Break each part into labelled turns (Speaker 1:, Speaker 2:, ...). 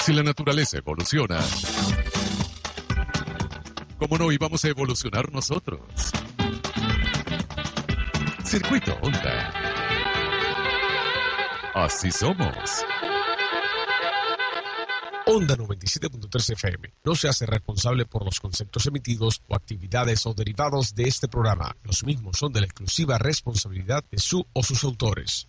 Speaker 1: Si la naturaleza evoluciona, ¿cómo no íbamos a evolucionar nosotros? Circuito Onda. Así somos.
Speaker 2: Onda 97.3 FM no se hace responsable por los conceptos emitidos o actividades o derivados de este programa. Los mismos son de la exclusiva responsabilidad de su o sus autores.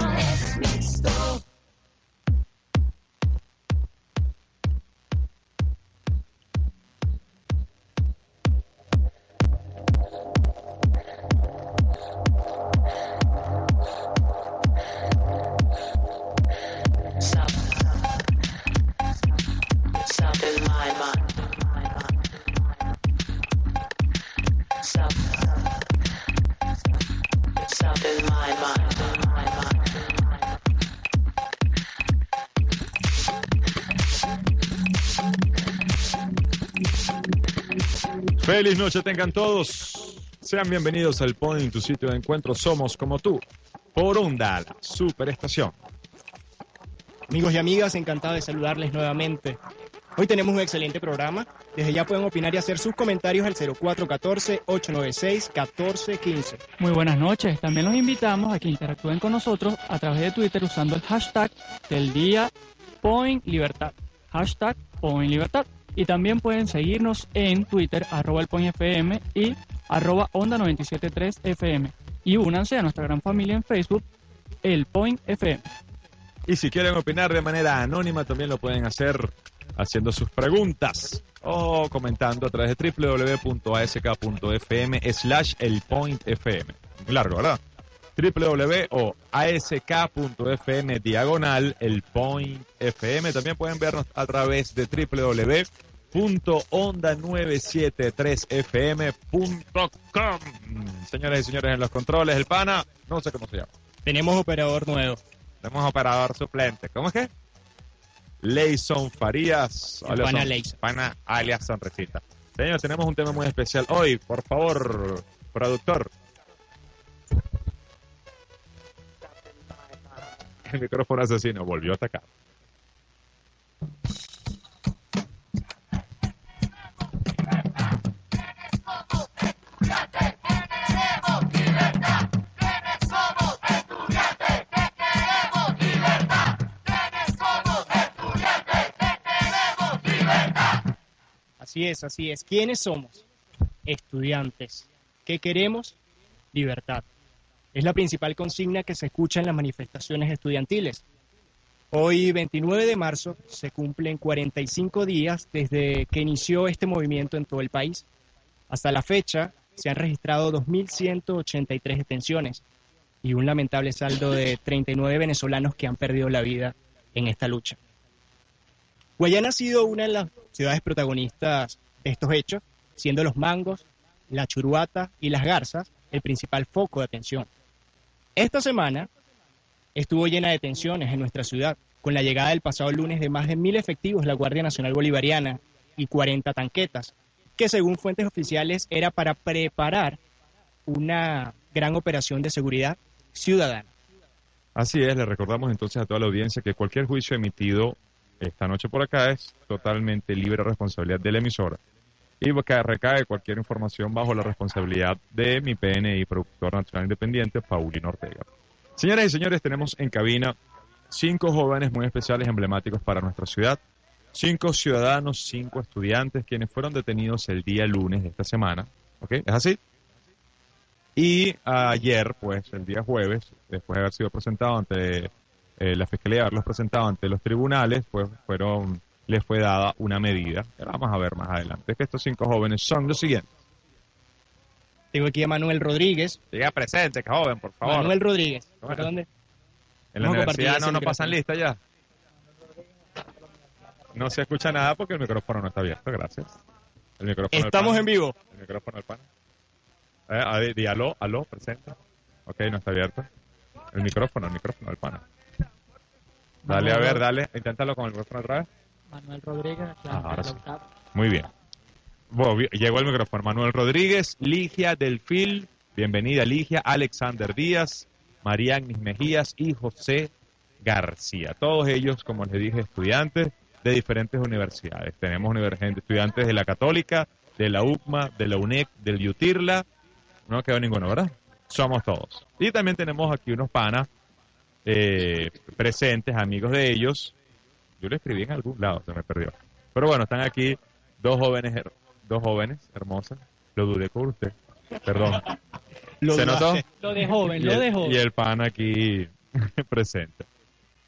Speaker 3: Superestación es mixto.
Speaker 4: Feliz noche tengan todos. Sean bienvenidos al Point, tu sitio de encuentro. Somos como tú. Por Onda, la superestación.
Speaker 5: Amigos y amigas, encantado de saludarles nuevamente. Hoy tenemos un excelente programa. Desde ya pueden opinar y hacer sus comentarios al 0414-896-1415.
Speaker 6: Muy buenas noches. También los invitamos a que interactúen con nosotros a través de Twitter usando el hashtag del día Point Libertad. Hashtag Point Libertad. Y también pueden seguirnos en Twitter, arroba el Point FM y arroba Onda 973 FM. Y únanse a nuestra gran familia en Facebook, el Point FM.
Speaker 4: Y si quieren opinar de manera anónima, también lo pueden hacer haciendo sus preguntas o comentando a través de www.ask.fm slash el point fm. Muy largo, ¿verdad? Www o ask.fm diagonal el point fm. También pueden vernos a través de www.onda973fm.com. Señores y señores en los controles, el pana, no sé cómo se llama.
Speaker 5: Tenemos operador nuevo.
Speaker 4: Tenemos operador suplente. ¿Cómo es que? Leison Farías.
Speaker 5: El pana
Speaker 4: Son-
Speaker 5: Leison.
Speaker 4: pana alias Sonrisita. Señor, tenemos un tema muy especial hoy. Por favor, productor. El micrófono asesino volvió a atacar.
Speaker 5: Así es, así es. ¿Quiénes somos? Estudiantes. ¿Qué queremos? Libertad. Es la principal consigna que se escucha en las manifestaciones estudiantiles. Hoy, 29 de marzo, se cumplen 45 días desde que inició este movimiento en todo el país. Hasta la fecha, se han registrado 2.183 detenciones y un lamentable saldo de 39 venezolanos que han perdido la vida en esta lucha. Guayana ha sido una de las ciudades protagonistas de estos hechos, siendo los mangos, la churuata y las garzas el principal foco de atención. Esta semana estuvo llena de tensiones en nuestra ciudad, con la llegada el pasado lunes de más de mil efectivos de la Guardia Nacional Bolivariana y 40 tanquetas, que según fuentes oficiales era para preparar una gran operación de seguridad ciudadana.
Speaker 4: Así es, le recordamos entonces a toda la audiencia que cualquier juicio emitido esta noche por acá es totalmente libre responsabilidad de la emisora y que recae cualquier información bajo la responsabilidad de mi PNI, productor nacional independiente, Paulino Ortega. Señoras y señores, tenemos en cabina cinco jóvenes muy especiales, emblemáticos para nuestra ciudad, cinco ciudadanos, cinco estudiantes, quienes fueron detenidos el día lunes de esta semana. ¿Ok? ¿Es así? Y ayer, pues, el día jueves, después de haber sido presentado ante eh, la fiscalía, haberlos presentado ante los tribunales, pues fueron, les fue dada una medida. que Vamos a ver más adelante. Que estos cinco jóvenes son los siguientes.
Speaker 5: Tengo aquí a Manuel Rodríguez.
Speaker 4: Diga presente, que joven, por favor.
Speaker 5: Manuel Rodríguez.
Speaker 4: Bueno.
Speaker 5: ¿Por dónde?
Speaker 4: en la
Speaker 5: vamos
Speaker 4: universidad no nos pasan lista ya. No se escucha nada porque el micrófono no está abierto, gracias. El micrófono
Speaker 5: Estamos en vivo.
Speaker 4: El micrófono del pana. Eh, di aló, aló, presente. Ok, no está abierto. El micrófono, el micrófono del pana. Dale, a ver, dale. Inténtalo con el micrófono otra vez.
Speaker 6: Manuel Rodríguez,
Speaker 4: Ah, ahora sí. Muy bien. Bueno, llegó el micrófono. Manuel Rodríguez, Ligia Delfil, bienvenida Ligia, Alexander Díaz, María Agnes Mejías y José García. Todos ellos, como les dije, estudiantes de diferentes universidades. Tenemos estudiantes de la Católica, de la UCMA, de la UNEC, del UTIRLA. No quedó ninguno, ¿verdad? Somos todos. Y también tenemos aquí unos panas eh, presentes, amigos de ellos. Yo lo escribí en algún lado, se me perdió. Pero bueno, están aquí dos jóvenes, dos jóvenes hermosas. Lo dudé por usted. Perdón.
Speaker 5: Lo
Speaker 4: ¿Se notó?
Speaker 6: Lo de joven,
Speaker 4: Y
Speaker 6: lo
Speaker 4: el,
Speaker 6: de joven.
Speaker 4: y el pan aquí presente.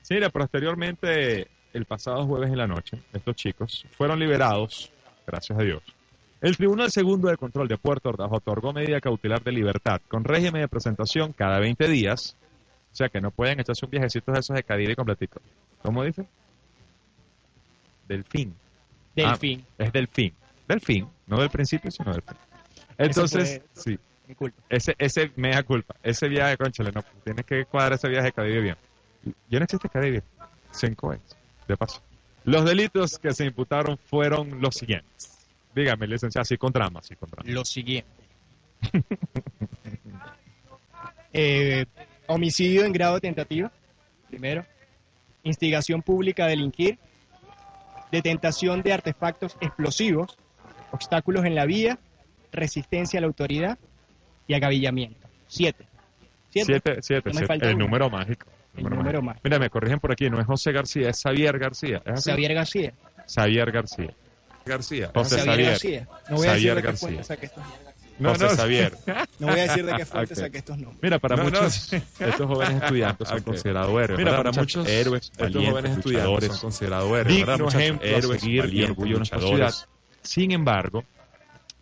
Speaker 4: Sí, mira, posteriormente, el pasado jueves en la noche, estos chicos fueron liberados, gracias a Dios. El Tribunal Segundo de Control de Puerto Ordaz otorgó medida cautelar de libertad con régimen de presentación cada 20 días. O sea que no pueden echarse un viajecito de esos de Cadivi completico. ¿Cómo dice? Delfín.
Speaker 5: Del
Speaker 4: Ah,
Speaker 5: fin.
Speaker 4: Es delfín. Delfín, no del principio, sino del fin. Entonces, sí,
Speaker 5: Mi culpa.
Speaker 4: ese, ese, mea culpa, ese viaje, conchale, no, tienes que cuadrar ese viaje de Cadivi bien. Ya no existe Cadivi, cinco es, de paso. Los delitos que se imputaron fueron los siguientes. Dígame, licenciado, sí con drama, sí con drama.
Speaker 5: Lo siguiente. Eh, homicidio en grado tentativo, primero. Instigación pública a delinquir. Detentación de artefactos explosivos. Obstáculos en la vía. Resistencia a la autoridad. Y agavillamiento. Siete. Siete.
Speaker 4: Siete, siete,
Speaker 5: No
Speaker 4: el
Speaker 5: uno.
Speaker 4: número mágico.
Speaker 5: El número mágico.
Speaker 4: Mira, me corrigen por aquí, no es José García, es Xavier García. ¿Es?
Speaker 5: Xavier García.
Speaker 4: Xavier García. García. José
Speaker 5: Xavier
Speaker 4: Xavier.
Speaker 5: García. No voy a decir
Speaker 4: Xavier
Speaker 5: de qué
Speaker 4: García. No. José Xavier.
Speaker 5: No voy a decir de qué fuente saqué estos nombres.
Speaker 4: Mira, para
Speaker 7: No, no.
Speaker 4: muchos, estos jóvenes estudiantes son
Speaker 7: Ok.
Speaker 4: considerados héroes.
Speaker 7: Mira,
Speaker 4: ¿verdad,
Speaker 7: para muchos
Speaker 4: héroes,
Speaker 7: estos
Speaker 4: valientes,
Speaker 7: jóvenes estudiantes son considerados héroes, ¿verdad,
Speaker 4: digno
Speaker 7: muchachos?
Speaker 4: ejemplo a
Speaker 7: Héroes,
Speaker 4: seguir y orgullo de nuestra
Speaker 7: luchadores.
Speaker 4: ciudad. Sin embargo,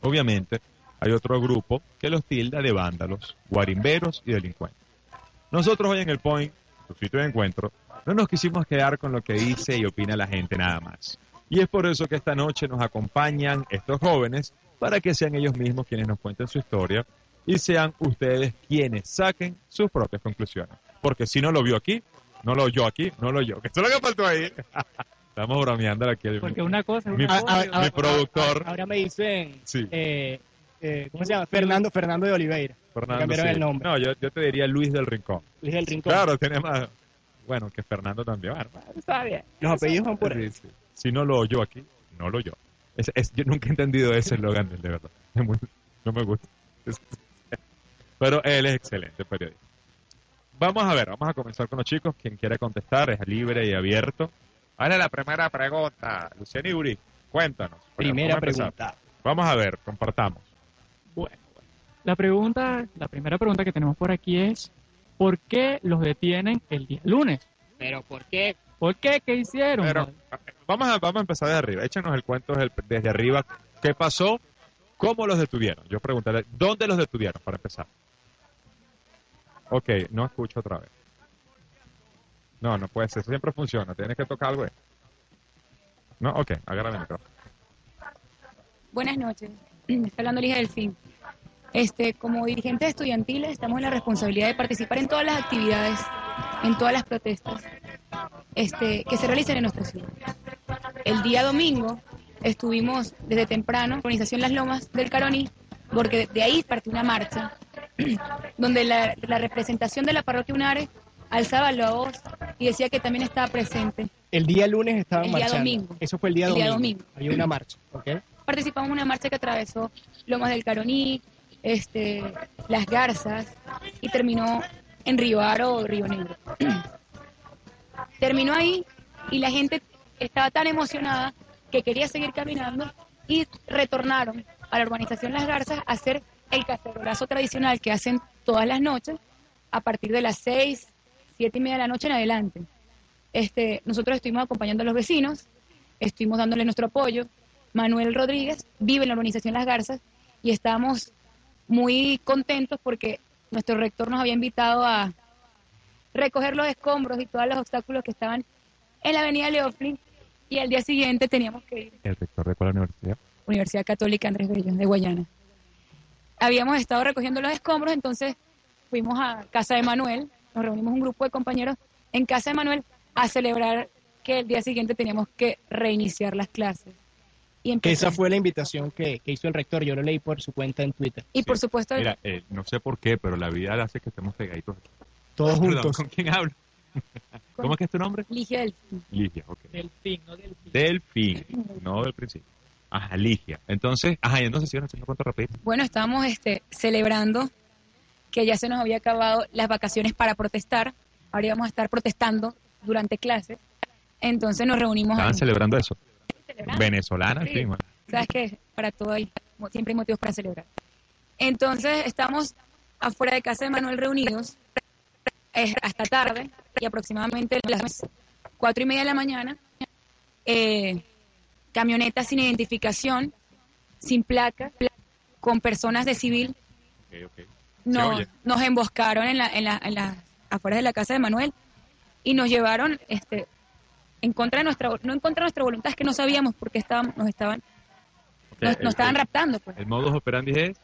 Speaker 4: obviamente, hay otro grupo que los tilda de vándalos, guarimberos y delincuentes. Nosotros hoy en el Point, su sitio de encuentro, no nos quisimos quedar con lo que dice y opina la gente nada más. Y es por eso que esta noche nos acompañan estos jóvenes para que sean ellos mismos quienes nos cuenten su historia y sean ustedes quienes saquen sus propias conclusiones. Porque si no lo vio aquí, no lo oyó aquí, no lo oyó. Que eso es lo que faltó ahí. Estamos bromeando aquí.
Speaker 6: Porque una cosa
Speaker 4: Mi-
Speaker 6: una cosa.
Speaker 4: mi productor.
Speaker 5: Ahora me dicen,
Speaker 4: Sí.
Speaker 5: eh, eh, ¿cómo se llama? Fernando, Fernando de Oliveira.
Speaker 4: Fernando,
Speaker 5: cambiaron
Speaker 4: sí.
Speaker 5: el nombre.
Speaker 4: No, yo, yo te diría Luis del Rincón.
Speaker 5: Luis del Rincón.
Speaker 4: Claro, tiene más. Bueno, que Fernando también. Bueno, está bien.
Speaker 5: Los apellidos van por ahí.
Speaker 4: Sí, sí. Si no lo oyó aquí, no lo oyó. Es- es- yo nunca he entendido ese eslogan, de verdad. Es muy- no me gusta. Pero él es excelente periodista. Vamos a ver, vamos a comenzar con los chicos. Quien quiera contestar es libre y abierto. Ahora la primera pregunta. Luciano Iburi, cuéntanos.
Speaker 5: Primera
Speaker 4: Vamos
Speaker 5: pregunta.
Speaker 4: Vamos a ver, compartamos.
Speaker 6: Bueno, la pregunta, la primera pregunta que tenemos por aquí es ¿por qué los detienen el día lunes?
Speaker 5: ¿Pero por qué?
Speaker 6: ¿Por qué? ¿Qué hicieron?
Speaker 4: Pero vamos a, vamos a empezar desde arriba. Échanos el cuento desde, arriba. ¿Qué pasó? ¿Cómo los detuvieron? Yo preguntaré, ¿dónde los detuvieron para empezar? Ok, no escucho otra vez. No, no puede ser. Siempre funciona. Tienes que tocar algo. ahí. No, ok, agarra el micrófono.
Speaker 8: Buenas noches. Está hablando Ligia Delfín. Este, como dirigentes estudiantiles estamos en la responsabilidad de participar en todas las actividades, en todas las protestas este, que se realicen en nuestra ciudad. El día domingo estuvimos desde temprano, organización Las Lomas del Caroní, porque de ahí partió una marcha donde la, la representación de la parroquia Unare alzaba la voz y decía que también estaba presente.
Speaker 5: El día lunes estaban
Speaker 8: El día domingo.
Speaker 5: Eso fue el día
Speaker 8: El día
Speaker 5: domingo.
Speaker 8: domingo.
Speaker 5: Había una marcha, ¿ok?
Speaker 8: participamos en una marcha que atravesó Lomas del Caroní, este, Las Garzas y terminó en Río Aro, Río Negro. terminó ahí y la gente estaba tan emocionada que quería seguir caminando y retornaron a la urbanización Las Garzas a hacer el cacerolazo tradicional que hacen todas las noches a partir de las seis, siete y media de la noche en adelante. Este, nosotros estuvimos acompañando a los vecinos, estuvimos dándole nuestro apoyo. Manuel Rodríguez vive en la urbanización Las Garzas y estamos muy contentos porque nuestro rector nos había invitado a recoger los escombros y todos los obstáculos que estaban en la avenida Leoflin y al día siguiente teníamos que ir
Speaker 4: El rector de cuál universidad.
Speaker 8: Universidad Católica Andrés Bello de Guayana. Habíamos estado recogiendo los escombros, entonces fuimos a casa de Manuel, nos reunimos un grupo de compañeros en casa de Manuel a celebrar que el día siguiente teníamos que reiniciar las clases. Y,
Speaker 5: esa fue la invitación que, que hizo el rector. Yo lo leí por su cuenta en Twitter.
Speaker 8: y por supuesto,
Speaker 4: Mira, eh, no sé por qué, pero la vida hace que estemos pegaditos.
Speaker 5: Todos
Speaker 4: Perdón,
Speaker 5: juntos.
Speaker 4: ¿Con quién hablo? ¿Cómo es que es tu nombre?
Speaker 8: Ligia del
Speaker 4: Ligia, ok.
Speaker 6: Delfín, no delfín.
Speaker 4: Delfín, no del principio. Ajá, Ligia. Entonces, ajá, y entonces sí, no cuánto rapidito.
Speaker 8: Bueno, estábamos este, celebrando que ya se nos había acabado las vacaciones para protestar. Ahora íbamos a estar protestando durante clases. Entonces nos reunimos.
Speaker 4: Estaban
Speaker 8: en-
Speaker 4: celebrando eso. Venezolana,
Speaker 8: Sí.
Speaker 4: sí, bueno.
Speaker 8: Sabes que para todo hay, siempre hay motivos para celebrar. Entonces estamos afuera de casa de Manuel reunidos eh, hasta tarde y aproximadamente las cuatro y media de la mañana, eh, camionetas sin identificación, sin placa, con personas de civil,
Speaker 4: Ok, ok.
Speaker 8: nos, nos emboscaron en la, en la, en la afuera de la casa de Manuel y nos llevaron este en contra de nuestra no en contra de nuestra voluntad es que no sabíamos por qué estaban nos estaban nos,
Speaker 4: el-
Speaker 8: nos estaban raptando pues
Speaker 4: El modus operandi es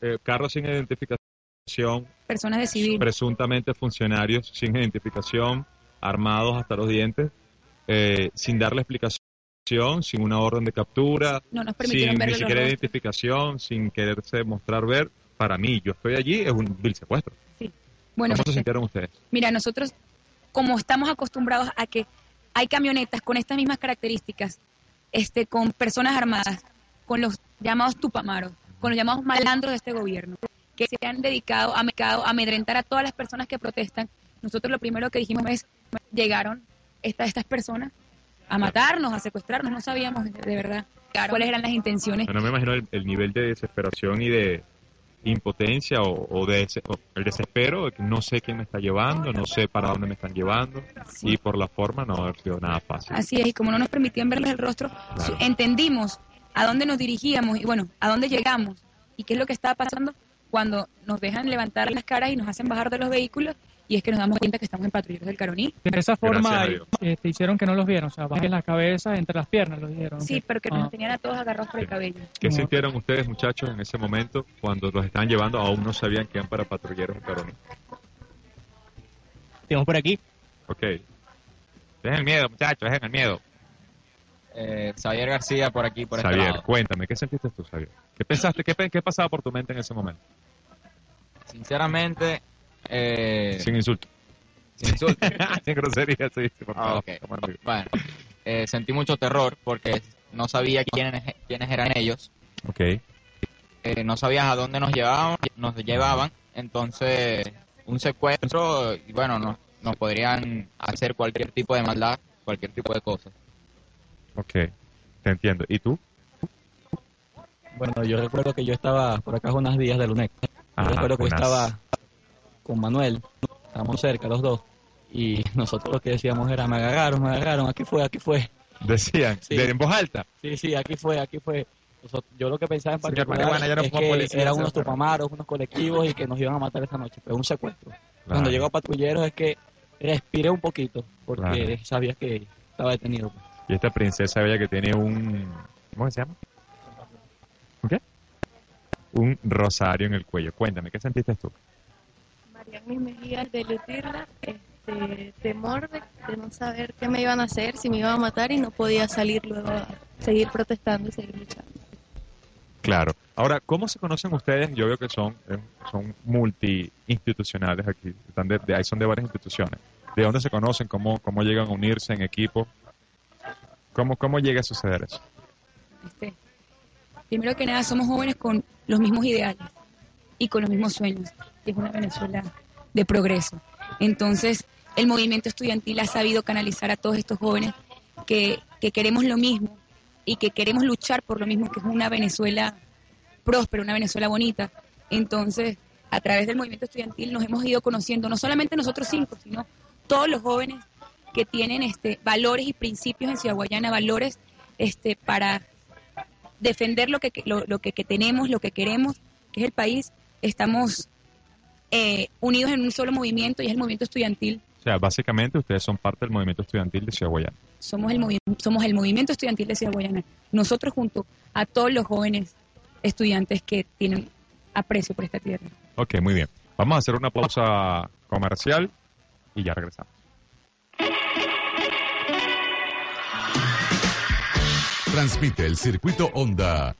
Speaker 4: eh, carros sin identificación,
Speaker 8: personas de civil
Speaker 4: presuntamente funcionarios sin identificación, armados hasta los dientes, eh, sin darle explicación, sin una orden de captura,
Speaker 8: no nos
Speaker 4: sin ni siquiera identificación, sin quererse mostrar ver. Para mí, yo estoy allí, es un vil secuestro.
Speaker 8: bueno
Speaker 4: ¿Cómo se
Speaker 8: este,
Speaker 4: sintieron ustedes?
Speaker 8: mira nosotros como estamos acostumbrados a que hay camionetas con estas mismas características este con personas armadas con los llamados tupamaros con los llamados malandros de este gobierno que se han dedicado a, a amedrentar a todas las personas que protestan nosotros lo primero que dijimos es llegaron esta- estas personas a matarnos, a secuestrarnos, no sabíamos de, verdad cuáles eran las intenciones.
Speaker 4: No me imagino el, el nivel de desesperación y de impotencia o, o de ese- o el desespero de que no sé quién me está llevando, no sé para dónde me están llevando
Speaker 8: Sí.
Speaker 4: y por la forma no ha sido nada fácil.
Speaker 8: Así es, y como no nos permitían verles el rostro, entendimos a dónde nos dirigíamos y bueno, a dónde llegamos y qué es lo que estaba pasando cuando nos dejan levantar las caras y nos hacen bajar de los vehículos y es que nos damos cuenta que estamos en patrulleros del Caroní.
Speaker 6: De esa forma
Speaker 4: Gracias a Dios.
Speaker 6: eh, te hicieron que no los vieron, o sea, bajen la cabeza entre las piernas, los dieron.
Speaker 8: Sí, pero que
Speaker 6: Ah.
Speaker 8: nos tenían a todos agarrados por el cabello.
Speaker 4: ¿Qué
Speaker 6: No.
Speaker 4: sintieron ustedes, muchachos, en ese momento cuando los estaban llevando? Aún no sabían que eran para patrulleros en Caroní.
Speaker 5: Tenemos por aquí.
Speaker 4: Ok. Dejen el miedo, muchachos, dejen el miedo.
Speaker 7: Eh, Xavier García por aquí, por este
Speaker 4: Xavier,
Speaker 7: lado.
Speaker 4: cuéntame, ¿qué sentiste tú, Xavier? ¿Qué pensaste, qué, qué pasaba por tu mente en ese momento?
Speaker 7: Sinceramente, eh,
Speaker 4: Sin insulto.
Speaker 7: sin insulto.
Speaker 4: Sin grosería, sí, por
Speaker 7: Ah,
Speaker 4: favor.
Speaker 7: ok.
Speaker 4: Como amigo.
Speaker 7: Bueno, eh, sentí mucho terror porque no sabía quiénes, quiénes eran ellos.
Speaker 4: Ok.
Speaker 7: Eh, no sabías a dónde nos llevaban, nos llevaban. Entonces, un secuestro, y bueno, nos, nos podrían hacer cualquier tipo de maldad, cualquier tipo de cosas.
Speaker 4: Ok, te entiendo. ¿Y tú?
Speaker 9: Bueno, yo recuerdo que yo estaba por acá unos días del UNEC. Yo
Speaker 4: Ajá,
Speaker 9: recuerdo que
Speaker 4: unas-
Speaker 9: estaba con Manuel, estábamos cerca los dos, y nosotros lo que decíamos era, me agarraron, me agarraron, aquí fue, aquí fue.
Speaker 4: Decían,
Speaker 9: Sí.
Speaker 4: de- en voz alta.
Speaker 9: Sí, sí, aquí fue, aquí fue. Yo lo que pensaba en particular
Speaker 4: Marihuana,
Speaker 9: es que
Speaker 4: policía,
Speaker 9: eran unos tupamaros, unos colectivos y que nos iban a matar esa noche, pero un secuestro. Cuando llegó a patrulleros es que respiré un poquito, porque
Speaker 4: Claro.
Speaker 9: sabía que estaba detenido.
Speaker 4: Y esta princesa bella que tiene un... ¿Cómo se llama? ¿Un qué? Un rosario en el cuello. Cuéntame, ¿qué sentiste tú?
Speaker 10: Marianis Mejía de Lutirla, este, temor de, de no saber qué me iban a hacer, si me iban a matar y no podía salir luego a seguir protestando y seguir luchando.
Speaker 4: Claro. Ahora, ¿cómo se conocen ustedes? Yo veo que son, eh, son multi-institucionales aquí. Están de, de ahí son de varias instituciones. ¿De dónde se conocen? ¿Cómo, cómo llegan a unirse en equipo? ¿Cómo, ¿Cómo llega a suceder eso?
Speaker 8: Este, primero que nada, somos jóvenes con los mismos ideales y con los mismos sueños. Es una Venezuela de progreso. Entonces, el movimiento estudiantil ha sabido canalizar a todos estos jóvenes que, que queremos lo mismo y que queremos luchar por lo mismo, que es una Venezuela próspera, una Venezuela bonita. Entonces, a través del movimiento estudiantil nos hemos ido conociendo, no solamente nosotros cinco, sino todos los jóvenes que tienen este, valores y principios en Ciudad Guayana, valores este, para defender lo que, lo, lo que, que tenemos, lo que queremos, que es el país, estamos eh, unidos en un solo movimiento y es el movimiento estudiantil.
Speaker 4: O sea, básicamente ustedes son parte del movimiento estudiantil de Ciudad Guayana.
Speaker 8: Somos el, movi- somos el movimiento estudiantil de Ciudad Guayana. Nosotros junto a todos los jóvenes estudiantes que tienen aprecio por esta tierra.
Speaker 4: Ok, muy bien. Vamos a hacer una pausa comercial y ya regresamos.
Speaker 1: Transmite el circuito Onda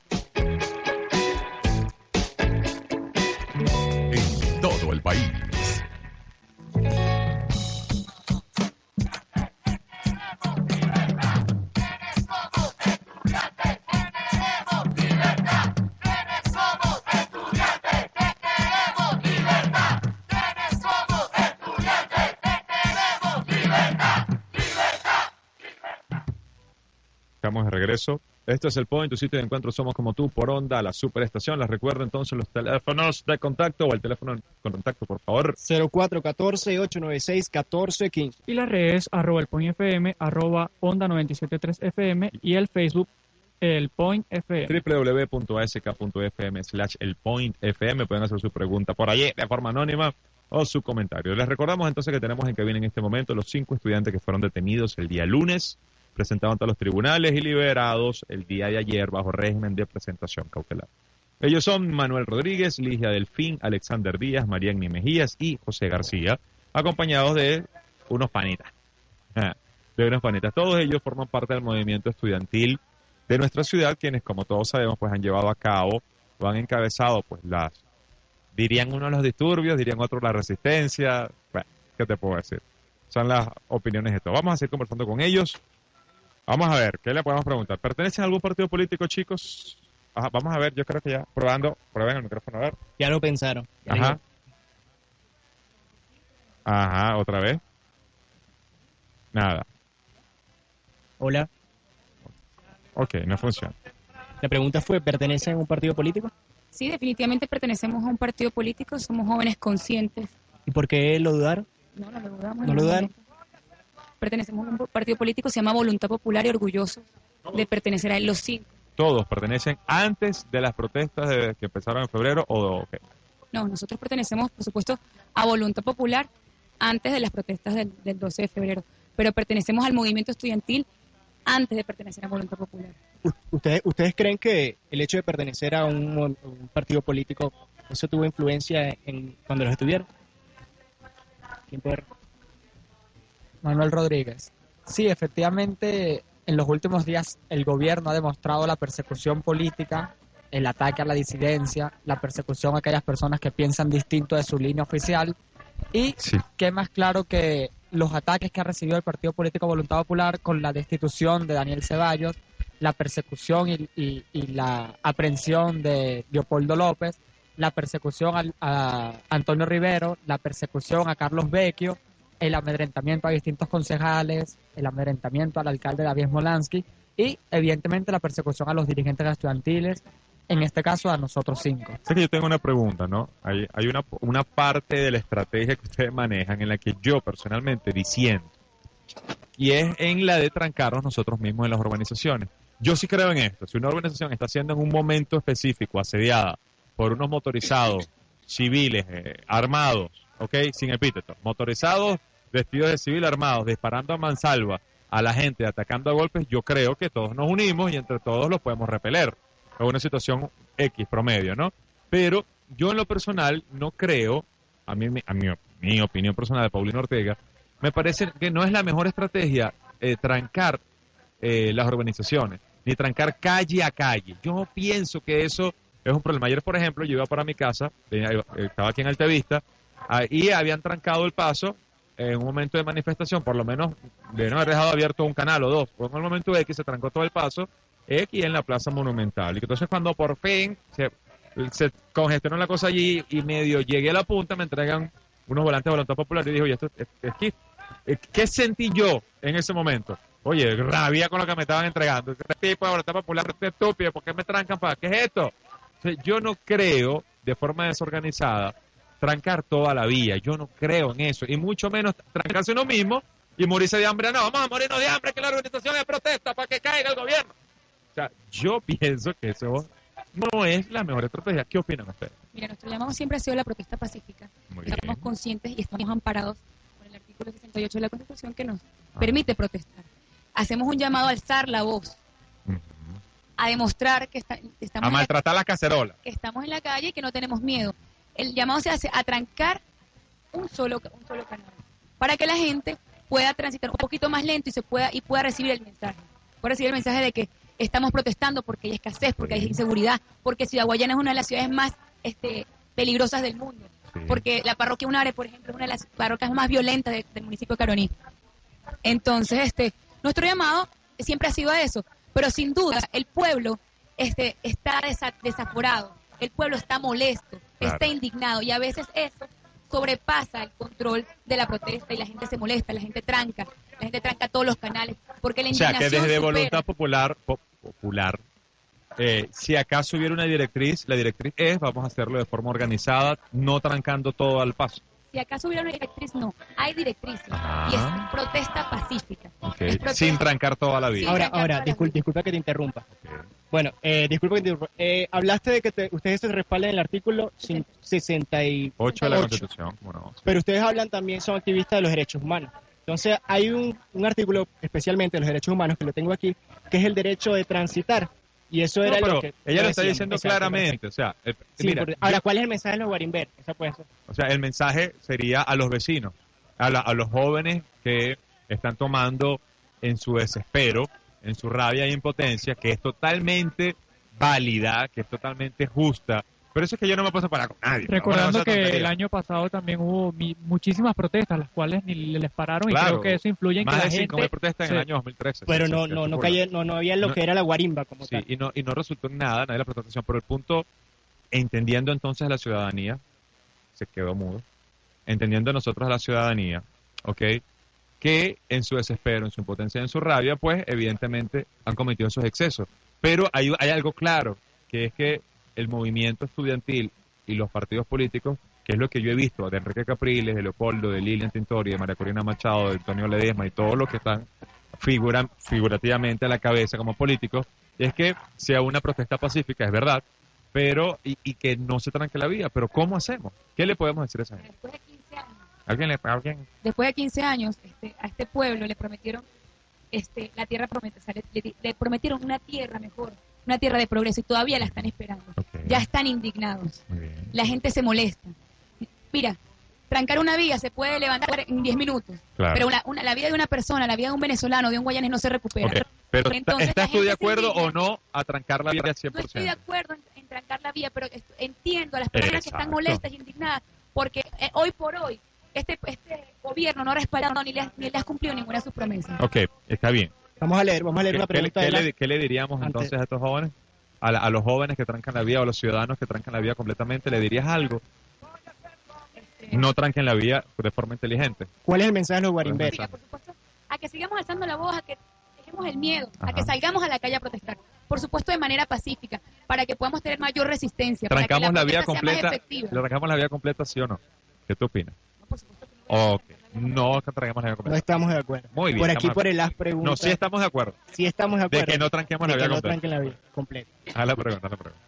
Speaker 4: regreso. Este es el Point, tu sitio de encuentro Somos Como Tú por Onda, la superestación. Les recuerdo entonces los teléfonos de contacto o el teléfono de contacto, por favor.
Speaker 5: 0414-896-1415.
Speaker 6: Y las redes arroba el Point FM, arroba onda 973 FM y el Facebook el Point FM.
Speaker 4: www.ask.fm slash el point fm pueden hacer su pregunta por allí de forma anónima o su comentario. Les recordamos entonces que tenemos en cabina en este momento los cinco estudiantes que fueron detenidos el día lunes, presentados ante los tribunales y liberados el día de ayer bajo régimen de presentación cautelar. Ellos son Manuel Rodríguez, Ligia Delfín, Alexander Díaz, Mariagni Mejías y José García, acompañados de unos panitas. Ah, De unos panitas. Todos ellos forman parte del movimiento estudiantil de nuestra ciudad, quienes como todos sabemos pues han llevado a cabo o han encabezado pues las, dirían unos los disturbios, dirían otros la resistencia, bueno, ¿qué te puedo decir? Son las opiniones de todos. Vamos a seguir conversando con ellos. Vamos a ver, ¿qué le podemos preguntar? ¿Pertenecen a algún partido político, chicos? Ajá, vamos a ver, yo creo que ya, probando, prueben el micrófono, a ver.
Speaker 5: Ya lo pensaron. Ya
Speaker 4: Ajá.
Speaker 5: digo.
Speaker 4: Ajá, otra vez. Nada.
Speaker 5: Hola.
Speaker 4: Ok, no funciona.
Speaker 5: La pregunta fue, ¿pertenecen a un partido político?
Speaker 8: Sí, definitivamente pertenecemos a un partido político, somos jóvenes conscientes.
Speaker 5: ¿Y por qué lo dudaron?
Speaker 8: No, no lo dudamos.
Speaker 5: ¿No lo dudaron?
Speaker 8: momento. Pertenecemos a un partido político, se llama Voluntad Popular y orgulloso de pertenecer a él los cinco.
Speaker 4: Todos pertenecen antes de las protestas de- que empezaron en febrero o.
Speaker 8: No, nosotros pertenecemos, por supuesto, a Voluntad Popular antes de las protestas del, del 12 de febrero, pero pertenecemos al movimiento estudiantil antes de pertenecer a Voluntad Popular.
Speaker 5: ¿Ustedes, ¿Ustedes creen que el hecho de pertenecer a un partido político, eso tuvo influencia en cuando los estudiaron? ¿Quién puede-
Speaker 11: Manuel Rodríguez. Sí, efectivamente, en los últimos días el gobierno ha demostrado la persecución política, el ataque a la disidencia, la persecución a aquellas personas que piensan distinto de su línea oficial y qué más claro que los ataques que ha recibido el Partido Político Voluntad Popular con la destitución de Daniel Ceballos, la persecución y, y- y la aprehensión de Leopoldo López, la persecución al- a Antonio Rivero, la persecución a Carlos Vecchio, el amedrentamiento a distintos concejales, el amedrentamiento al alcalde David Smolansky y evidentemente la persecución a los dirigentes estudiantiles, en este caso a nosotros cinco.
Speaker 4: Sé que yo tengo una pregunta, ¿no? Hay, hay una, parte de la estrategia que ustedes manejan en la que yo personalmente disiento. Y es en la de trancarnos nosotros mismos en las organizaciones. Yo sí creo en esto. Si una organización está siendo en un momento específico asediada por unos motorizados civiles eh, armados, ¿ok? Sin epíteto, motorizados vestidos de civil armados, disparando a mansalva a la gente, atacando a golpes, yo creo que todos nos unimos y entre todos los podemos repeler. Es una situación X promedio, ¿no? Pero yo en lo personal no creo, a mí, a mi, mi opinión personal de Paulino Ortega, me parece que no es la mejor estrategia eh, trancar eh, las organizaciones, ni trancar calle a calle. Yo pienso que eso es un problema. Ayer, por ejemplo, yo iba para mi casa, eh, estaba aquí en Altavista, ah, y habían trancado el paso en un momento de manifestación, por lo menos de no haber dejado abierto un canal o dos. Fue en el momento X se trancó todo el paso, X en la Plaza Monumental. Y entonces cuando por fin se, se congestionó la cosa allí y medio llegué a la punta, me entregan unos volantes de voluntad popular y dijo, oye, esto es, es eh, ¿qué sentí yo en ese momento? Oye, rabia con lo que me estaban entregando. Este tipo de voluntad popular, este estúpido, ¿por qué me trancan para? ¿Qué es esto? O yo no creo, de forma desorganizada, trancar toda la vía. Yo no creo en eso. Y mucho menos trancarse uno mismo y morirse de hambre. No, vamos a morirnos de hambre, que la organización es protesta para que caiga el gobierno. O sea, yo pienso que eso no es la mejor estrategia. ¿Qué opinan ustedes?
Speaker 8: Mira, nuestro llamado siempre ha sido la protesta pacífica.
Speaker 4: Muy
Speaker 8: Estamos
Speaker 4: bien.
Speaker 8: conscientes y estamos amparados por el artículo 68 de la Constitución que nos permite protestar. Hacemos un llamado a alzar la voz, a demostrar que, está- estamos
Speaker 4: A
Speaker 8: la-
Speaker 4: maltratar las cacerolas.
Speaker 8: que estamos en la calle y que no tenemos miedo. El llamado se hace a trancar un solo, un solo canal para que la gente pueda transitar un poquito más lento y se pueda y pueda recibir el mensaje. Pueda recibir el mensaje de que estamos protestando porque hay escasez, porque hay inseguridad, porque Ciudad Guayana es una de las ciudades más este, peligrosas del mundo, porque la parroquia Unare, por ejemplo, es una de las parroquias más violentas de- del municipio de Caroní. Entonces, este, nuestro llamado siempre ha sido a eso, pero sin duda el pueblo este, está desa- desaforado, el pueblo está molesto,
Speaker 4: Claro.
Speaker 8: está indignado y a veces eso sobrepasa el control de la protesta y la gente se molesta, la gente tranca, la gente tranca todos los canales, porque la
Speaker 4: O sea, que
Speaker 8: indignación
Speaker 4: desde
Speaker 8: supera.
Speaker 4: voluntad popular, po- popular eh, si acaso hubiera una directriz, la directriz es vamos a hacerlo de forma organizada, no trancando todo al paso.
Speaker 8: Si acaso hubiera una directriz, no, hay directrices
Speaker 4: Ajá.
Speaker 8: y es protesta pacífica.
Speaker 4: Ok,
Speaker 8: Es protesta-
Speaker 4: Sin trancar toda la vida.
Speaker 5: Ahora, ahora, discul- disculpa que te interrumpa. Bueno, eh, disculpa que te interrumpa. Eh, hablaste de que te- ustedes se respaldan el artículo cin- 68.
Speaker 4: 8 de la Constitución, ¿cómo no?
Speaker 5: Pero ustedes hablan también, son activistas de los derechos humanos. Entonces, hay un, un artículo especialmente de los derechos humanos que lo tengo aquí, que es el derecho de transitar. Y eso
Speaker 4: No,
Speaker 5: era
Speaker 4: pero
Speaker 5: lo que.
Speaker 4: ella lo está diciendo claramente, o sea, eh,
Speaker 5: Sí,
Speaker 4: mira,
Speaker 5: ahora,
Speaker 4: yo-
Speaker 5: ¿cuál es el mensaje de los Guarimber?
Speaker 4: O sea, el mensaje sería a los vecinos, a, la- a los jóvenes que están tomando en su desespero, en su rabia e impotencia, que es totalmente válida, que es totalmente justa. Pero eso es que yo no me puedo separar con nadie.
Speaker 6: Recordando que
Speaker 4: tontería.
Speaker 6: el año pasado también hubo mi- muchísimas protestas, las cuales ni les pararon y creo que eso influye en
Speaker 4: más
Speaker 6: que la
Speaker 4: de
Speaker 6: gente...
Speaker 4: 5.000 protestas en el
Speaker 6: Sí.
Speaker 4: año 2013.
Speaker 5: Pero
Speaker 4: sí,
Speaker 5: no,
Speaker 4: sí,
Speaker 5: no,
Speaker 4: sí,
Speaker 5: no,
Speaker 4: sí,
Speaker 5: caía- no, no había lo
Speaker 4: No-
Speaker 5: que era la guarimba como
Speaker 4: Sí,
Speaker 5: tal.
Speaker 4: y no, y no resultó en nada, nadie la protestación, pero el punto, entendiendo entonces a la ciudadanía, se quedó mudo, entendiendo nosotros a la ciudadanía, ¿ok? Que en su desespero, en su impotencia, en su rabia, pues evidentemente han cometido esos excesos. Pero hay, hay algo claro, que es que el movimiento estudiantil y los partidos políticos, que es lo que yo he visto de Enrique Capriles, de Leopoldo, de Lilian Tintori, de María Corina Machado, de Antonio Ledesma y todos los que están figuran figurativamente a la cabeza como políticos, es que sea una protesta pacífica, es verdad, pero y, y que no se tranque la vía. Pero ¿cómo hacemos? ¿Qué le podemos decir a esa gente?
Speaker 8: Después de 15 años,
Speaker 4: ¿Alguien le alguien?
Speaker 8: después de 15 años este, a este pueblo le prometieron este, la tierra promete, o sea, le, le- le prometieron una tierra mejor, una tierra de progreso y todavía la están esperando. Ya están indignados. La gente se molesta. Mira, trancar una vía se puede levantar en 10 minutos,
Speaker 4: Claro.
Speaker 8: pero una- una- la vida de una persona, la vida de un venezolano, de un guayanés no se recupera.
Speaker 4: Ok, Pero ¿está-
Speaker 8: Entonces,
Speaker 4: ¿estás tú de acuerdo o no a trancar la vía al
Speaker 8: No estoy de
Speaker 4: 100%?
Speaker 8: acuerdo en, en trancar la vía, pero entiendo a las personas que están
Speaker 4: Exacto.
Speaker 8: molestas y indignadas, porque eh, hoy por hoy este, este gobierno no ha respaldado ni le, ha- ni le ha cumplido ninguna de sus promesas.
Speaker 4: Ok, está bien.
Speaker 5: Vamos a leer, vamos a leer
Speaker 4: ¿Qué,
Speaker 5: una
Speaker 4: qué
Speaker 5: pregunta
Speaker 4: qué
Speaker 5: de la-
Speaker 4: le, qué le diríamos
Speaker 5: Antes-
Speaker 4: entonces a estos jóvenes? A, la- a los jóvenes que trancan la vía o a los ciudadanos que trancan la vía completamente, ¿le dirías algo? No tranquen la vía de forma inteligente.
Speaker 5: ¿Cuál es el mensaje de los Guarimber?
Speaker 8: Mira, por supuesto, a que sigamos alzando la voz, a que dejemos el miedo, a
Speaker 4: Ajá.
Speaker 8: que salgamos a la calle a protestar. Por supuesto, de manera pacífica, para que podamos tener mayor resistencia. para que
Speaker 4: ¿Trancamos la vía completa? ¿Le trancamos la vía completa, sí o no? ¿Qué tú opinas? Ok, no que trancamos la vía
Speaker 5: No estamos de acuerdo.
Speaker 4: Muy bien.
Speaker 5: Por aquí, por el as pregunta.
Speaker 4: No, sí estamos de acuerdo.
Speaker 5: Sí estamos de acuerdo.
Speaker 4: De que no tranquemos la vía
Speaker 5: que no
Speaker 4: completa.
Speaker 5: tranquen la vía completa.
Speaker 4: A la pregunta, a la pregunta.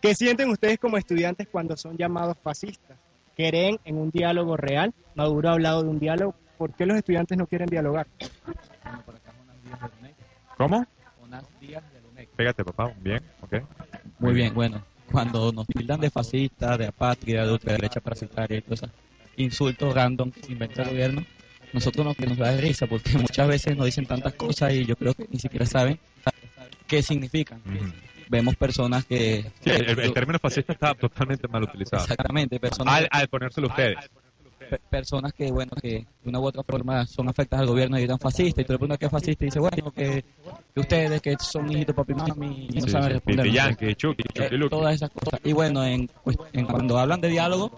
Speaker 5: ¿Qué sienten ustedes como estudiantes cuando son llamados fascistas? ¿Creen en un diálogo real? Maduro ha hablado de un diálogo. ¿Por qué los estudiantes no quieren dialogar?
Speaker 4: ¿Cómo?
Speaker 9: Unas días de Lunec.
Speaker 4: Pégate, papá. Bien, ok.
Speaker 9: Muy bien, bueno, cuando nos tildan de fascistas, de apátrida, de ultraderecha parasitaria y cosas, insultos random que se inventa el gobierno, nosotros nos, nos da risa porque muchas veces nos dicen tantas cosas y yo creo que ni siquiera saben qué significan. Vemos personas que...
Speaker 4: Sí, el, el término fascista está totalmente mal utilizado.
Speaker 9: Exactamente, personas...
Speaker 4: Al, al ponérselo ustedes.
Speaker 9: Personas que, bueno, que de una u otra forma son afectadas al gobierno y gritan fascista, y tú le preguntas qué es fascista y dice, bueno, que, que ustedes que son hijitos papi mami y no
Speaker 4: Sí,
Speaker 9: saben
Speaker 4: sí,
Speaker 9: responder. ¿no?
Speaker 4: Yankee, Chucky
Speaker 9: Eh, todas esas cosas. Y bueno, en, pues, en cuando hablan de diálogo,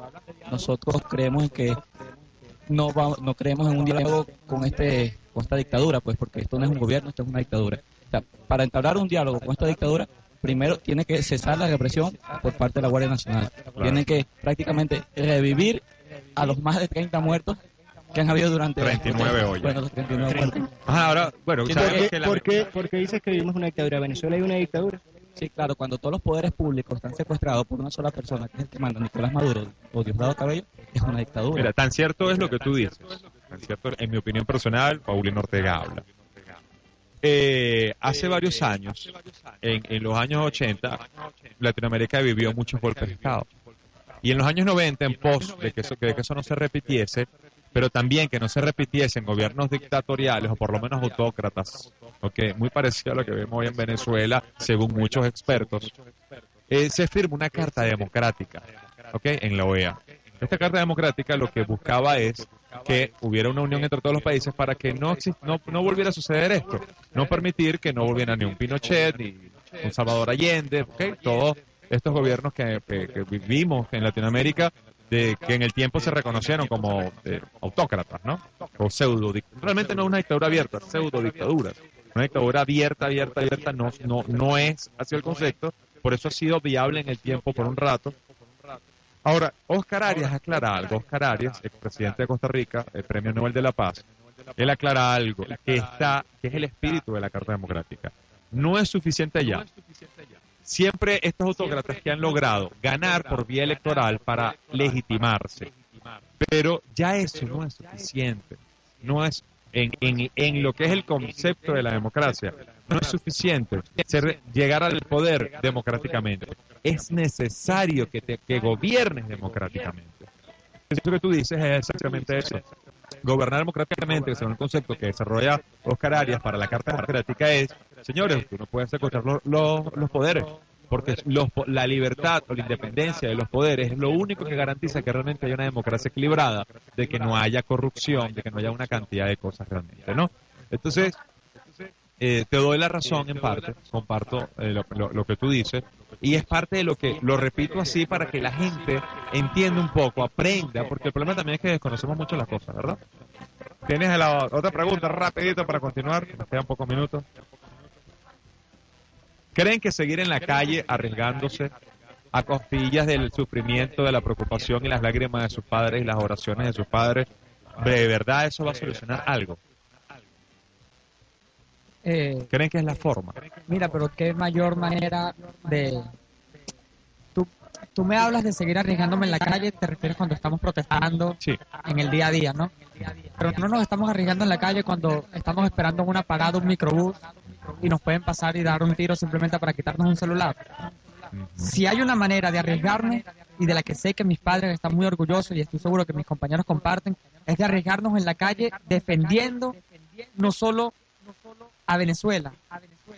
Speaker 9: nosotros creemos en que no vamos, no creemos en un diálogo con este con esta dictadura, pues porque esto no es un gobierno, esto es una dictadura. O sea, para entablar un diálogo con esta dictadura, primero tiene que cesar la represión por parte de la Guardia Nacional. Tienen que prácticamente revivir a los más de 30 muertos que han habido durante
Speaker 4: 39 hoy.
Speaker 9: Bueno, los 39 muertos.
Speaker 4: Ajá, ahora, bueno,
Speaker 5: ¿Por
Speaker 4: sabemos
Speaker 5: qué,
Speaker 4: que la-
Speaker 5: por qué- por qué dices que vivimos una dictadura? ¿Venezuela hay una dictadura?
Speaker 9: Sí, claro, cuando todos los poderes públicos están secuestrados por una sola persona, que es el que manda Nicolás Maduro o Diosdado Cabello, es una dictadura.
Speaker 4: Mira, tan cierto es lo que tú dices. Tan cierto, en mi opinión personal, Paulino Ortega habla. Eh, hace varios años, en, en los años 80, Latinoamérica vivió muchos golpes de Estado. Y en los años 90, en pos de que eso, de que eso no se repitiese, pero también que no se repitiesen gobiernos dictatoriales o por lo menos autócratas, ¿ok? muy parecido a lo que vemos hoy en Venezuela, según muchos expertos, eh, se firma una carta democrática ¿ok? en la OEA. Esta carta democrática lo que buscaba es que hubiera una unión entre todos los países para que no, no, no volviera a suceder esto, no permitir que no volviera ni un Pinochet ni un Salvador Allende, ¿ok? todos estos gobiernos que, vivimos en Latinoamérica de que en el tiempo se reconocieron como eh, autócratas, ¿no? O pseudo Realmente no es una dictadura abierta, pseudo dictaduras. Una dictadura abierta, abierta, abierta no, no, no es así el concepto, por eso ha sido viable en el tiempo por un rato. Ahora, Oscar Arias aclara algo. Oscar Arias, expresidente de Costa Rica, el Premio Nobel de la Paz, él aclara algo que está, que es el espíritu de la Carta Democrática. No es suficiente ya. Siempre estos autócratas que han logrado ganar por vía electoral para legitimarse. Pero ya eso no es suficiente. No es en, en, en lo que es el concepto de la democracia. No es suficiente ser- llegar al poder democráticamente. Es necesario que, te, que gobiernes democráticamente. Eso que tú dices es exactamente eso. Gobernar democráticamente, según el concepto que desarrolla Oscar Arias para la Carta Democrática, es, señores, tú no puedes secuestrar los, los, los poderes, porque los la libertad o la independencia de los poderes es lo único que garantiza que realmente haya una democracia equilibrada, de que no haya corrupción, de que no haya una cantidad de cosas realmente, ¿no? Entonces, eh, te doy la razón en parte, comparto eh, lo, lo- lo que tú dices, y es parte de lo que, lo repito así para que la gente entienda un poco, aprenda, porque el problema también es que desconocemos mucho las cosas, ¿verdad? Tienes la otra pregunta rapidito para continuar, nos quedan pocos minutos. ¿Creen que seguir en la calle arriesgándose a costillas del sufrimiento, de la preocupación y las lágrimas de sus padres y las oraciones de sus padres, de verdad eso va a solucionar algo?
Speaker 11: Eh,
Speaker 4: ¿Creen que es la forma?
Speaker 11: Mira, pero qué mayor manera de... Tú, tú me hablas de seguir arriesgándome en la calle, te refieres cuando estamos protestando en el día a día, ¿no? Pero no nos estamos arriesgando en la calle cuando estamos esperando en una parada un microbús y nos pueden pasar y dar un tiro simplemente para quitarnos un celular. Si hay una manera de arriesgarnos y de la que sé que mis padres están muy orgullosos y estoy seguro que mis compañeros comparten, es de arriesgarnos en la calle defendiendo no solo a Venezuela,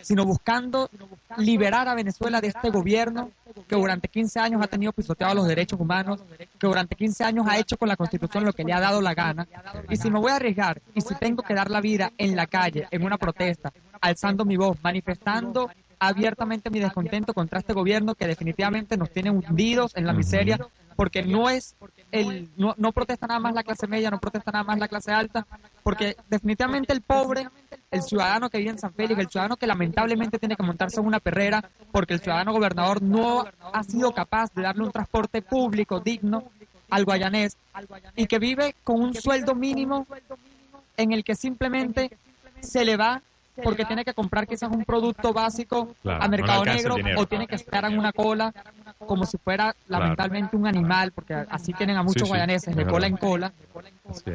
Speaker 11: sino buscando liberar a Venezuela de este gobierno que durante 15 años ha tenido pisoteados los derechos humanos, que durante 15 años ha hecho con la Constitución lo que le ha dado la gana. Y si me voy a arriesgar y si tengo que dar la vida en la calle, en una protesta, alzando mi voz, manifestando abiertamente mi descontento contra este gobierno que definitivamente nos tiene hundidos en la miseria, porque no es el no, no protesta nada más la clase media, no protesta nada más la clase alta, porque definitivamente el pobre, el ciudadano que vive en San Félix, el ciudadano que lamentablemente tiene que montarse en una perrera porque el ciudadano gobernador no ha sido capaz de darle un transporte público digno al guayanés y que vive con un sueldo mínimo en el que simplemente se le va porque tiene que comprar quizás un producto básico
Speaker 4: Claro,
Speaker 11: a mercado negro o tiene que estar en una cola como si fuera lamentablemente un animal, porque así tienen a muchos
Speaker 4: Sí, sí,
Speaker 11: guayaneses
Speaker 4: es
Speaker 11: de cola en cola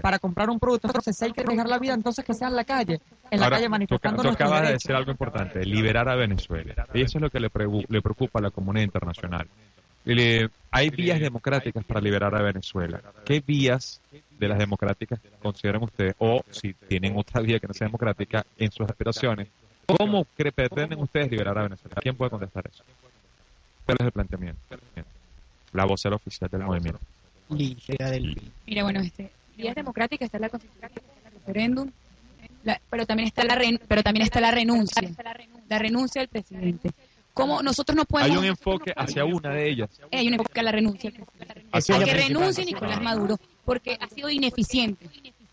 Speaker 11: para comprar un producto. Entonces, si hay que arriesgar la vida, entonces que sea en la calle, en la
Speaker 4: Ahora,
Speaker 11: calle manifestando
Speaker 4: tú acabas de decir algo importante, liberar a Venezuela. Y eso es lo que le, le preocupa a la comunidad internacional. Hay vías democráticas para liberar a Venezuela. ¿Qué vías de las democráticas consideran ustedes? O si tienen otra vía que no sea democrática en sus aspiraciones, ¿cómo pretenden ustedes liberar a Venezuela? ¿Quién puede contestar eso? ¿Cuál es el planteamiento? La vocera oficial del movimiento.
Speaker 5: Ligia del
Speaker 8: Mira, bueno, este, vías democráticas está la constitución, está el referéndum, la- pero también está la ren- pero también está la renuncia, la renuncia del presidente. Como nosotros no
Speaker 4: Hay
Speaker 8: podemos
Speaker 4: un enfoque hacia una de ellas.
Speaker 8: Eh, hay un enfoque a la renuncia.
Speaker 4: Hacia
Speaker 8: a
Speaker 4: la
Speaker 8: que renuncie Nicolás Maduro porque ha sido ineficiente,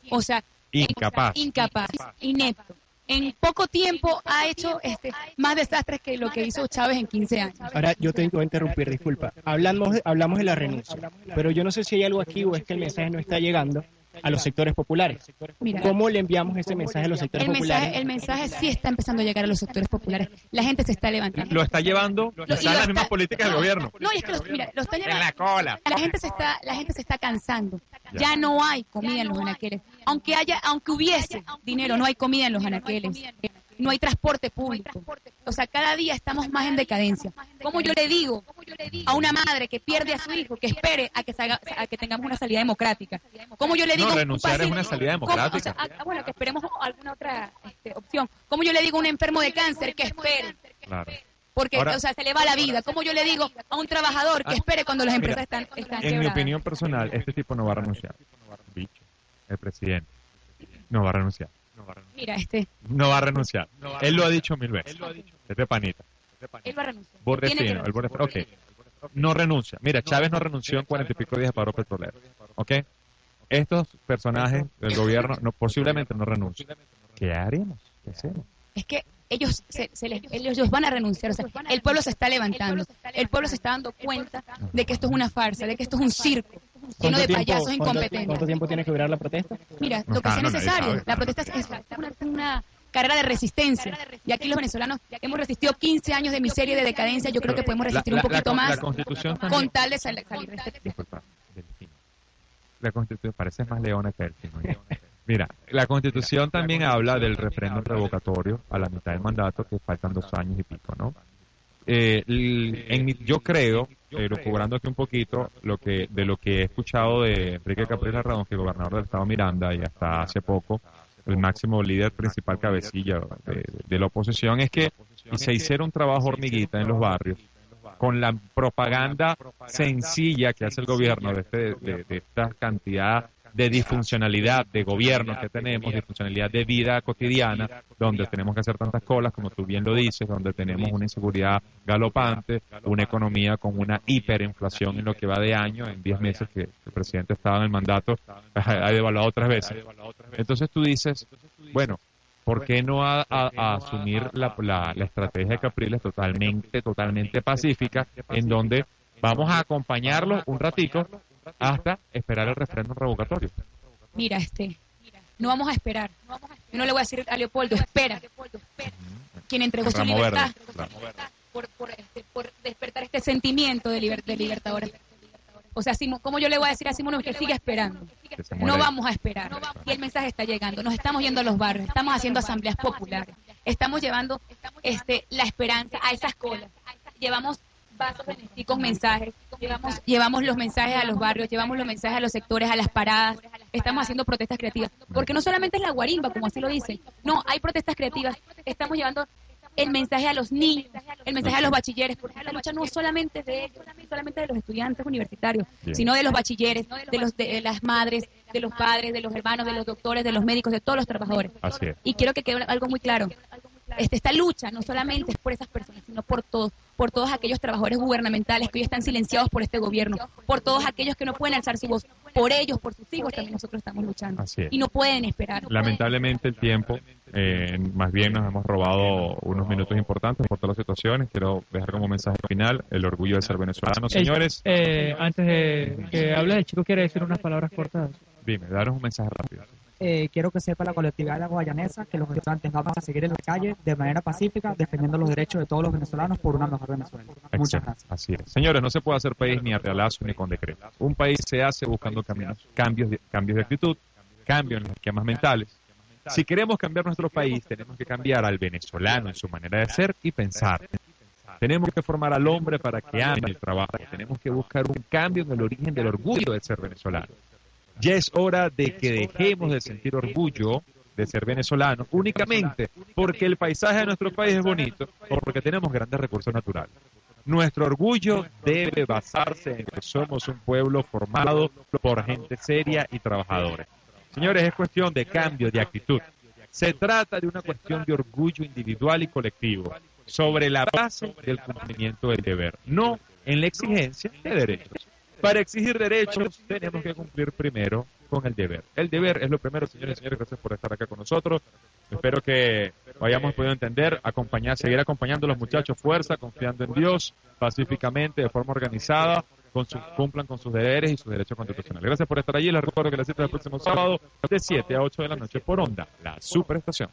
Speaker 8: o sea,
Speaker 4: Incapaz.
Speaker 8: incapaz, inepto. En poco tiempo ha hecho este más desastres que lo que hizo Chávez en 15 años.
Speaker 5: Ahora yo te voy a interrumpir, disculpa. Hablamos de, hablamos de la renuncia, pero yo no sé si hay algo aquí o es que el mensaje no está llegando. A los sectores populares.
Speaker 8: Mira.
Speaker 5: ¿Cómo le enviamos ese mensaje a los sectores
Speaker 8: El
Speaker 5: populares?
Speaker 8: mensaje, el mensaje sí está empezando a llegar a los sectores populares. La gente se está levantando.
Speaker 4: Lo está llevando,
Speaker 8: Lo-
Speaker 4: las mismas
Speaker 8: está-
Speaker 4: políticas del gobierno.
Speaker 8: No, y es que los, mira, lo están
Speaker 4: En
Speaker 8: llevando-
Speaker 4: la cola.
Speaker 8: La gente se está, la gente se está cansando. Ya no hay comida en los anaqueles. Aunque haya, aunque hubiese dinero, no hay comida en los anaqueles. No hay transporte público. O sea, cada día estamos más en decadencia. ¿Cómo yo le digo a una madre que pierde a su hijo que espere a que, salga- a que tengamos una salida democrática? ¿Cómo yo le digo
Speaker 4: No,
Speaker 8: a un
Speaker 4: renunciar es una salida democrática.
Speaker 8: O sea, ah, bueno, que esperemos alguna otra este, opción. ¿Cómo yo le digo a un enfermo de cáncer que espere?
Speaker 4: Claro.
Speaker 8: Porque,
Speaker 4: Ahora-
Speaker 8: o sea, se le va la vida. ¿Cómo yo le digo a un trabajador que
Speaker 4: Ah,
Speaker 8: espere cuando las
Speaker 4: mira,
Speaker 8: empresas están, están
Speaker 4: En mi opinión personal, este tipo no va a renunciar. Bicho, el presidente. No va a renunciar.
Speaker 8: Mira, este,
Speaker 4: No va a renunciar. Él lo ha dicho mil veces. Este panita.
Speaker 8: él va a renunciar. Que
Speaker 4: el Bordestino. Ok. No renuncia. Mira, Chávez no renunció en cuarenta y pico días de paro petrolero. ¿Ok? Estos personajes del gobierno no, posiblemente no renuncien. ¿Qué haremos? ¿Qué hacemos?
Speaker 8: Es que ellos, se, se les- ellos van a renunciar. O sea, el pueblo se está levantando. El pueblo se está dando cuenta de que esto es una farsa, de que esto es un circo lleno de payasos incompetentes.
Speaker 5: ¿Cuánto tiempo tiene que durar la protesta?
Speaker 8: Mira, lo que sea necesario. La protesta es, una, una carrera de resistencia. Y aquí los venezolanos hemos resistido 15 años de miseria y de decadencia. Yo creo que podemos resistir
Speaker 4: La-
Speaker 8: un
Speaker 4: la-
Speaker 8: poquito más
Speaker 4: también-
Speaker 8: con tal de sal- salir de este
Speaker 4: Disculpa. La Constitución parece más leona que Delfín. Mira, la Constitución también habla del referéndum revocatorio a la mitad del mandato, que faltan dos años y pico, ¿no? Eh, en mi- yo creo, eh, cobrando aquí un poquito, lo que de lo que he escuchado de Enrique Capriles Radón, que es gobernador del estado Miranda, y hasta hace poco, el máximo líder principal cabecilla de, de la oposición, es que se hiciera un trabajo hormiguita en los barrios con la propaganda sencilla que hace el gobierno de, este, de, de esta cantidad de disfuncionalidad de gobierno que tenemos, disfuncionalidad de vida cotidiana, donde tenemos que hacer tantas colas, como tú bien lo dices, donde tenemos una inseguridad galopante, una economía con una hiperinflación en lo que va de año, en 10 meses que el presidente estaba en el mandato, ha devaluado tres veces. Entonces tú dices, bueno, ¿por qué no a, a- asumir la, la- la estrategia de Capriles totalmente, totalmente pacífica, en donde vamos a acompañarlo un ratico hasta esperar el referéndum revocatorio?
Speaker 8: Mira, este, no vamos a esperar. Yo no le voy a decir a Leopoldo, espera. Quien entregó su libertad por, por, este, por despertar este sentimiento de, liber- de libertadores. O sea, ¿cómo yo le voy a decir a Simón que siga esperando? No vamos a esperar. Y el mensaje está llegando. Nos estamos yendo a los barrios, estamos haciendo asambleas populares, estamos llevando este, la esperanza a esas colas. Llevamos vasos con mensajes, llevamos, llevamos los mensajes a los barrios, llevamos los mensajes a los sectores, a las paradas, estamos haciendo protestas creativas. Porque no solamente es la guarimba, como así lo dicen, no, hay protestas creativas, estamos llevando el mensaje a los niños, el mensaje a los bachilleres, porque la lucha no solamente es de ellos, solamente de los estudiantes universitarios,
Speaker 4: Bien.
Speaker 8: sino de los bachilleres, de los de las madres, de los padres, de los hermanos, de los doctores, de los médicos, de todos los trabajadores.
Speaker 4: Así es.
Speaker 8: Y quiero que quede algo muy claro. Este, esta lucha no solamente es por esas personas, sino por todos, por todos aquellos trabajadores gubernamentales que hoy están silenciados por este gobierno, por todos aquellos que no pueden alzar su voz, por ellos, por sus hijos también nosotros estamos luchando.
Speaker 4: Así es.
Speaker 8: Y no pueden esperar.
Speaker 4: Lamentablemente el tiempo, eh, más bien nos hemos robado unos minutos importantes por todas las situaciones. Quiero dejar como mensaje final el orgullo de ser venezolano. Señores,
Speaker 6: Eh, antes de que hables, el chico quiere decir unas palabras cortas.
Speaker 4: dime, daros un mensaje rápido.
Speaker 11: Eh, quiero que sepa la colectividad de la guayanesa que los estudiantes vamos a seguir en la calle de manera pacífica defendiendo los derechos de todos los venezolanos por una mejor Venezuela. Muchas gracias.
Speaker 4: Así es. Señores, no se puede hacer país ni a realazo ni con decreto. Un país se hace buscando caminos, cambios de, cambios de actitud, cambios en los esquemas mentales. Si queremos cambiar nuestro país, tenemos que cambiar al venezolano en su manera de ser y pensar. Tenemos que formar al hombre para que ame el trabajo. Tenemos que buscar un cambio en el origen del orgullo de ser venezolano. Ya es hora de que dejemos de sentir orgullo de ser venezolano únicamente porque el paisaje de nuestro país es bonito o porque tenemos grandes recursos naturales. Nuestro orgullo debe basarse en que somos un pueblo formado por gente seria y trabajadora. Señores, es cuestión de cambio de actitud. Se trata de una cuestión de orgullo individual y colectivo sobre la base del cumplimiento del deber, no en la exigencia de derechos. Para exigir derechos tenemos que cumplir primero con el deber. El deber es lo primero, señores y señores, gracias por estar acá con nosotros. Espero que hayamos podido entender, acompañar, seguir acompañando a los muchachos, fuerza, confiando en Dios, pacíficamente, de forma organizada, con su- cumplan con sus deberes y sus derechos constitucionales. Gracias por estar allí. Les recuerdo que la cita del próximo sábado de 7 a 8 de la noche por Onda, la superestación.